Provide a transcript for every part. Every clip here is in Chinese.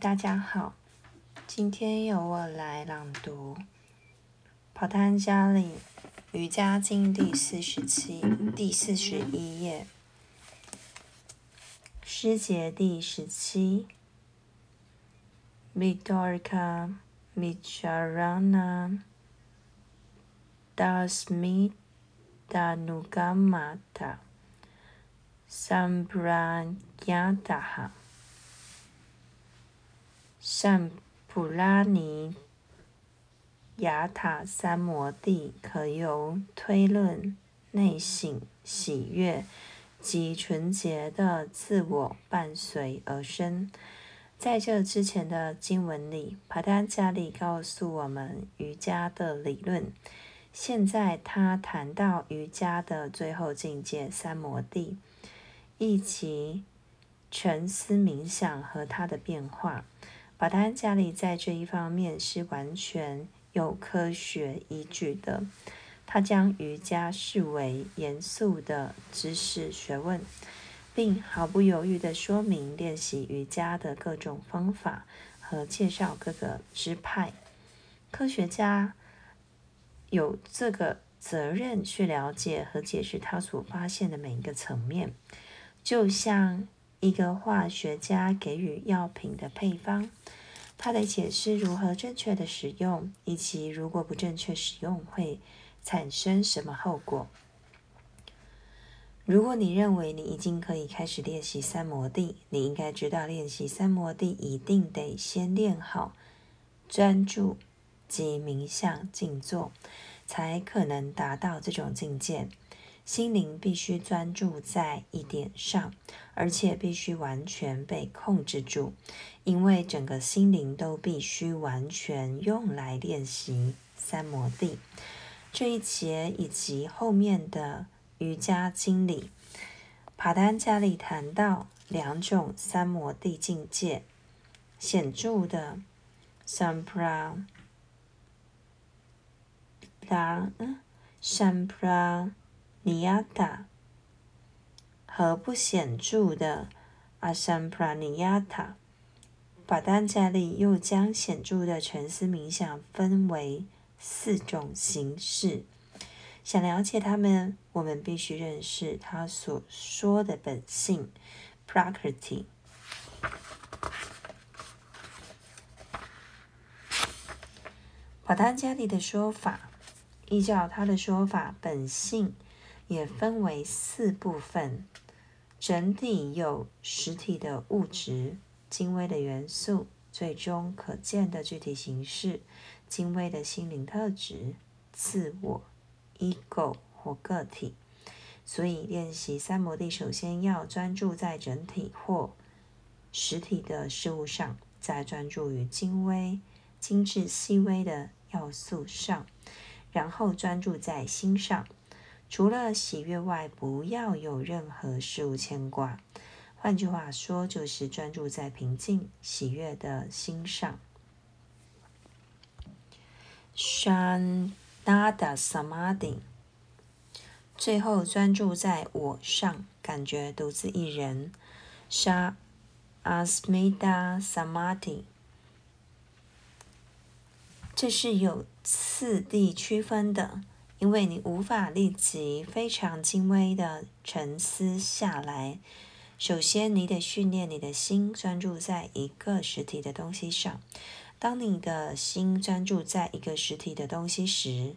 大家好，今天由我来朗读《跑滩加里瑜伽经》第四十七、第四十一页，诗节第十七。Vitorka Micharana Dasmidanugamata Sampranyataha 善普拉尼雅塔三摩地可由推论内省喜悦及纯洁的自我伴随而生。在这之前的经文里，帕丹加利告诉我们瑜伽的理论。现在他谈到瑜伽的最后境界三摩地，以及沉思冥想和它的变化。法丹加里在这一方面是完全有科学依据的。他将瑜伽视为严肃的知识学问，并毫不犹豫地说明练习瑜伽的各种方法和介绍各个支派。科学家有这个责任去了解和解释他所发现的每一个层面，就像。一个化学家给予药品的配方，他的解释如何正确的使用，以及如果不正确使用会产生什么后果。如果你认为你已经可以开始练习三摩地，你应该知道，练习三摩地一定得先练好专注及冥想静坐，才可能达到这种境界。心灵必须专注在一点上，而且必须完全被控制住，因为整个心灵都必须完全用来练习三摩地。这一节以及后面的瑜伽经里，帕丹加里谈到两种三摩地境界：显著的 sampra，拉嗯 sampra。尼亚塔和不显著的阿桑普拉尼亚塔，法丹加利又将显著的沉思冥想分为四种形式。想了解他们，我们必须认识他所说的本性 （property）。法丹加利的说法，依照他的说法，本性。也分为四部分，整体有实体的物质、精微的元素、最终可见的具体形式、精微的心灵特质、自我 （ego） 或个体。所以，练习三摩地首先要专注在整体或实体的事物上，再专注于精微、精致、细微的要素上，然后专注在心上。除了喜悦外，不要有任何事物牵挂。换句话说，就是专注在平静、喜悦的心上。Shanada Samadhi。最后专注在我上，感觉独自一人。Sha Asmita Samadhi。这是有次第区分的。因为你无法立即非常精微的沉思下来，首先你得训练你的心专注在一个实体的东西上。当你的心专注在一个实体的东西时，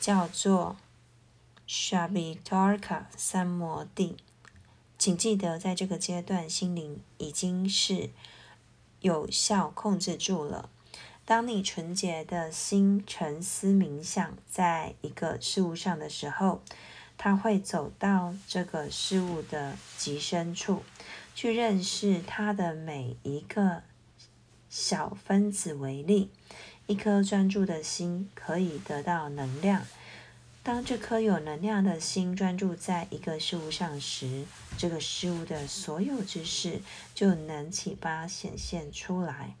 叫做 Shabitarka 三摩地。请记得，在这个阶段，心灵已经是有效控制住了。当你纯洁的心沉思冥想在一个事物上的时候，它会走到这个事物的极深处，去认识它的每一个小分子为例。一颗专注的心可以得到能量。当这颗有能量的心专注在一个事物上时，这个事物的所有知识就能启发显现出来。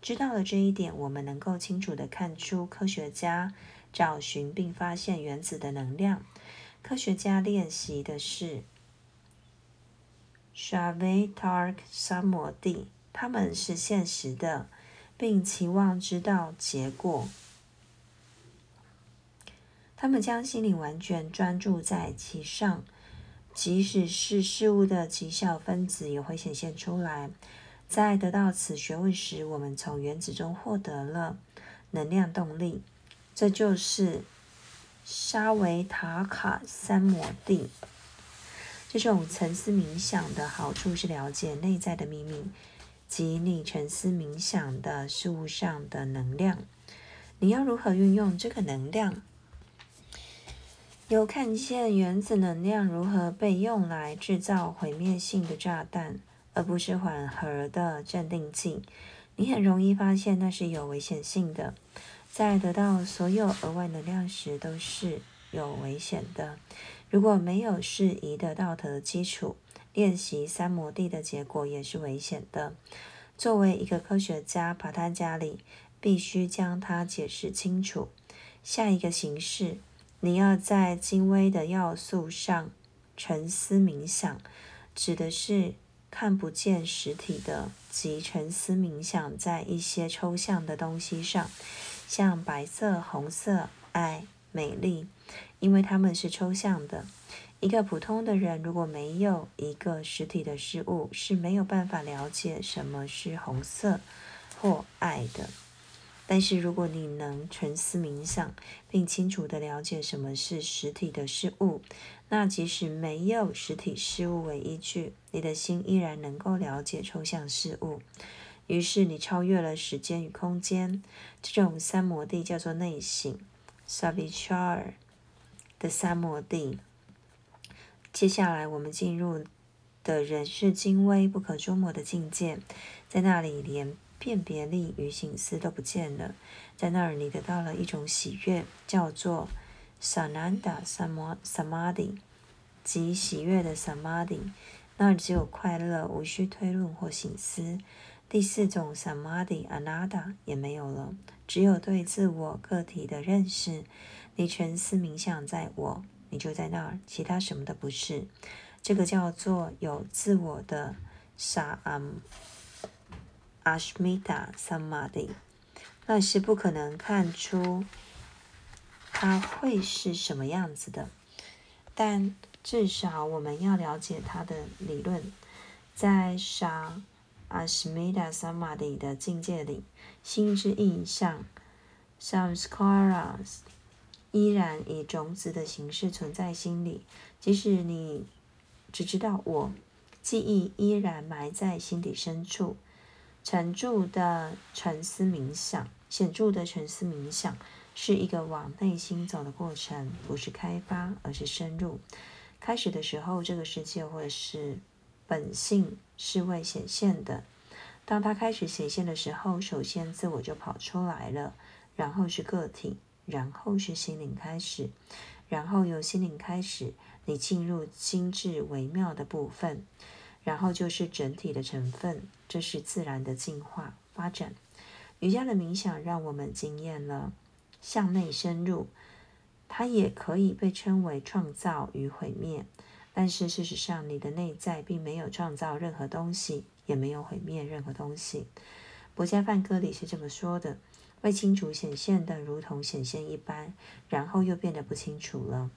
知道了这一点，我们能够清楚地看出，科学家找寻并发现原子的能量。科学家练习的是 Shavatark 三摩地，他们是现实的，并期望知道结果。他们将心灵完全专注在其上，即使是事物的极小分子也会显现出来。在得到此学问时，我们从原子中获得了能量动力，这就是沙维塔卡三摩地。这种沉思冥想的好处是了解内在的秘密，及你沉思冥想的事物上的能量。你要如何运用这个能量？有看见原子能量如何被用来制造毁灭性的炸弹。而不是缓和的镇定剂，你很容易发现那是有危险性的。在得到所有额外能量时，都是有危险的。如果没有适宜的道德基础，练习三摩地的结果也是危险的。作为一个科学家，帕坦加里必须将它解释清楚。下一个形式，你要在精微的要素上沉思冥想，指的是。看不见实体的即沉思冥想在一些抽象的东西上，像白色、红色、爱、美丽，因为它们是抽象的。一个普通的人如果没有一个实体的事物，是没有办法了解什么是红色或爱的。但是，如果你能沉思冥想，并清楚地了解什么是实体的事物，那即使没有实体事物为依据，你的心依然能够了解抽象事物。于是，你超越了时间与空间。这种三摩地叫做内省 （Savichar） 的三摩地。接下来，我们进入的人是精微不可捉摸的境界，在那里连。辨别力与醒思都不见了，在那儿你得到了一种喜悦，叫做 Sananda Samadhi，即喜悦的 Samadhi。那儿只有快乐，无需推论或醒思。第四种 Samadhi Anada 也没有了，只有对自我个体的认识。你沉思冥想在我，你就在那儿，其他什么都不是。这个叫做有自我的 Sam。Ashmita Samadhi，那是不可能看出它会是什么样子的，但至少我们要了解它的理论。在沙 Ashmita Samadhi 的境界里，心之印象 Samskaras 依然以种子的形式存在心里，即使你只知道我，记忆依然埋在心底深处。沉著的沉思冥想，显著的沉思冥想是一个往内心走的过程，不是开发，而是深入。开始的时候，这个世界或者是本性是未显现的。当它开始显现的时候，首先自我就跑出来了，然后是个体，然后是心灵开始，然后由心灵开始，你进入精致微妙的部分。然后就是整体的成分，这是自然的进化发展。瑜伽的冥想让我们经验了向内深入，它也可以被称为创造与毁灭。但是事实上，你的内在并没有创造任何东西，也没有毁灭任何东西。博加梵歌里是这么说的：未清楚显现的，如同显现一般，然后又变得不清楚了。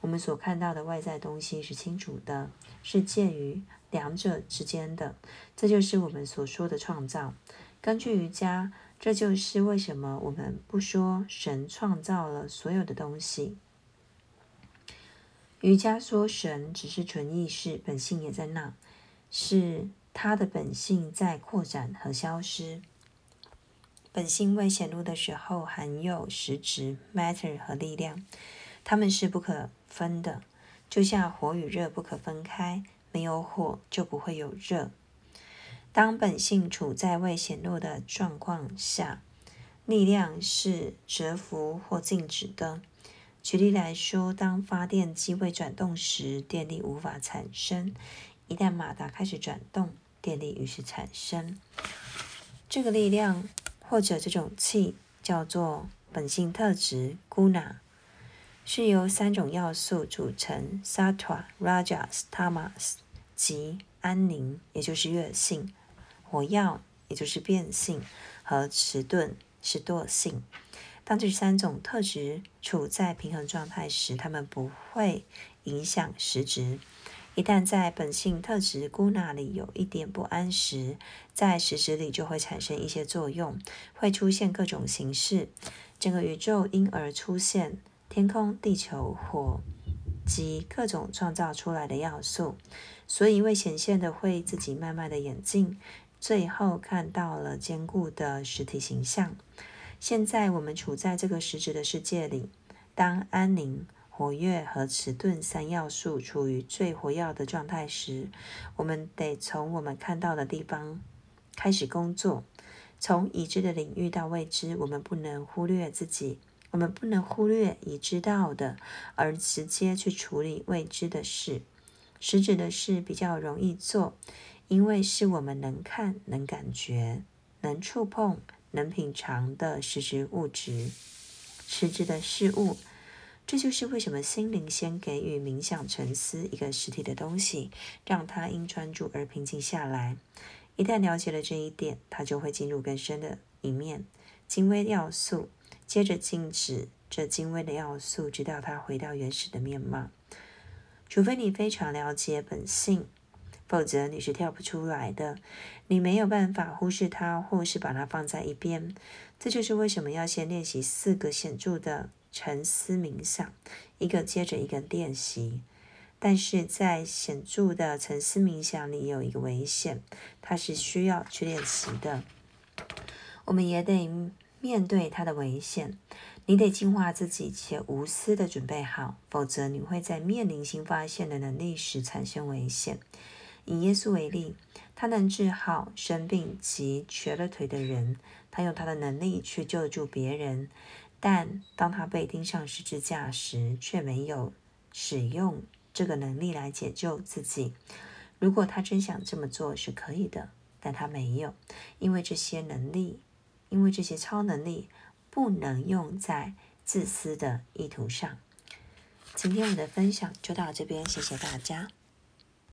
我们所看到的外在东西是清楚的，是介于。两者之间的，这就是我们所说的创造。根据瑜伽，这就是为什么我们不说神创造了所有的东西。瑜伽说神只是纯意识，本性也在那，是他的本性在扩展和消失。本性未显露的时候，含有实质 （matter） 和力量，它们是不可分的，就像火与热不可分开。没有火就不会有热。当本性处在未显露的状况下，力量是蛰伏或静止的。举例来说，当发电机未转动时，电力无法产生；一旦马达开始转动，电力于是产生。这个力量或者这种气叫做本性特质 （guna）。是由三种要素组成：sattva、rajas、tamas，即安宁，也就是悦性火药，也就是变性，和迟钝是惰性。当这三种特质处在平衡状态时，它们不会影响实质。一旦在本性特质孤那里有一点不安时，在实质里就会产生一些作用，会出现各种形式。整个宇宙因而出现天空、地球、火及各种创造出来的要素。所以，未显现的会自己慢慢的演进，最后看到了坚固的实体形象。现在我们处在这个实质的世界里，当安宁、活跃和迟钝三要素处于最活跃的状态时，我们得从我们看到的地方开始工作。从已知的领域到未知，我们不能忽略自己，我们不能忽略已知道的，而直接去处理未知的事。实质的事比较容易做，因为是我们能看、能感觉、能触碰。能品尝的实质物质，实质的事物，这就是为什么心灵先给予冥想沉思一个实体的东西，让它因专注而平静下来。一旦了解了这一点，它就会进入更深的一面，精微要素，接着静止这精微的要素，直到它回到原始的面貌。除非你非常了解本性。否则你是跳不出来的，你没有办法忽视它，或是把它放在一边。这就是为什么要先练习四个显著的沉思冥想，一个接着一个练习。但是在显著的沉思冥想里有一个危险，它是需要去练习的。我们也得面对它的危险。你得净化自己，且无私的准备好，否则你会在面临新发现的能力时产生危险。以耶稣为例，他能治好生病及瘸了腿的人，他用他的能力去救助别人。但当他被钉上十字架时，却没有使用这个能力来解救自己。如果他真想这么做，是可以的，但他没有，因为这些能力，因为这些超能力不能用在自私的意图上。今天我的分享就到这边，谢谢大家。